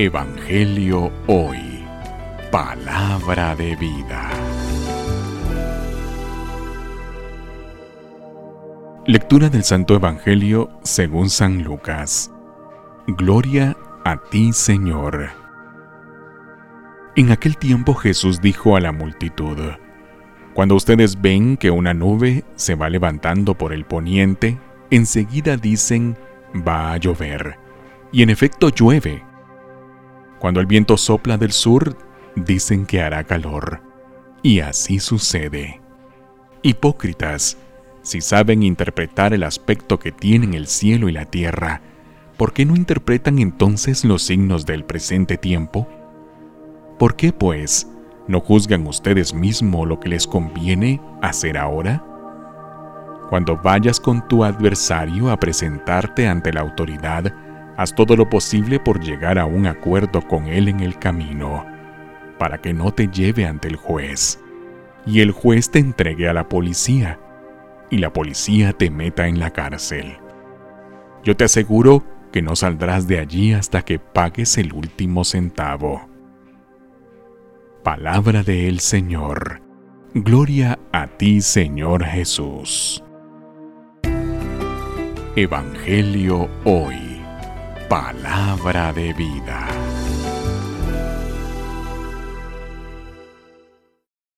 Evangelio Hoy. Palabra de vida. Lectura del Santo Evangelio según San Lucas. Gloria a ti, Señor. En aquel tiempo Jesús dijo a la multitud, Cuando ustedes ven que una nube se va levantando por el poniente, enseguida dicen, va a llover. Y en efecto llueve cuando el viento sopla del sur, dicen que hará calor. Y así sucede. Hipócritas, si saben interpretar el aspecto que tienen el cielo y la tierra, ¿por qué no interpretan entonces los signos del presente tiempo? ¿Por qué, pues, no juzgan ustedes mismos lo que les conviene hacer ahora? Cuando vayas con tu adversario a presentarte ante la autoridad, haz todo lo posible por llegar a un acuerdo con él en el camino, para que no te lleve ante el juez, y el juez te entregue a la policía, y la policía te meta en la cárcel. Yo te aseguro que no saldrás de allí hasta que pagues el último centavo. Palabra del Señor. Gloria a ti, Señor Jesús. Evangelio hoy. Palabra de vida.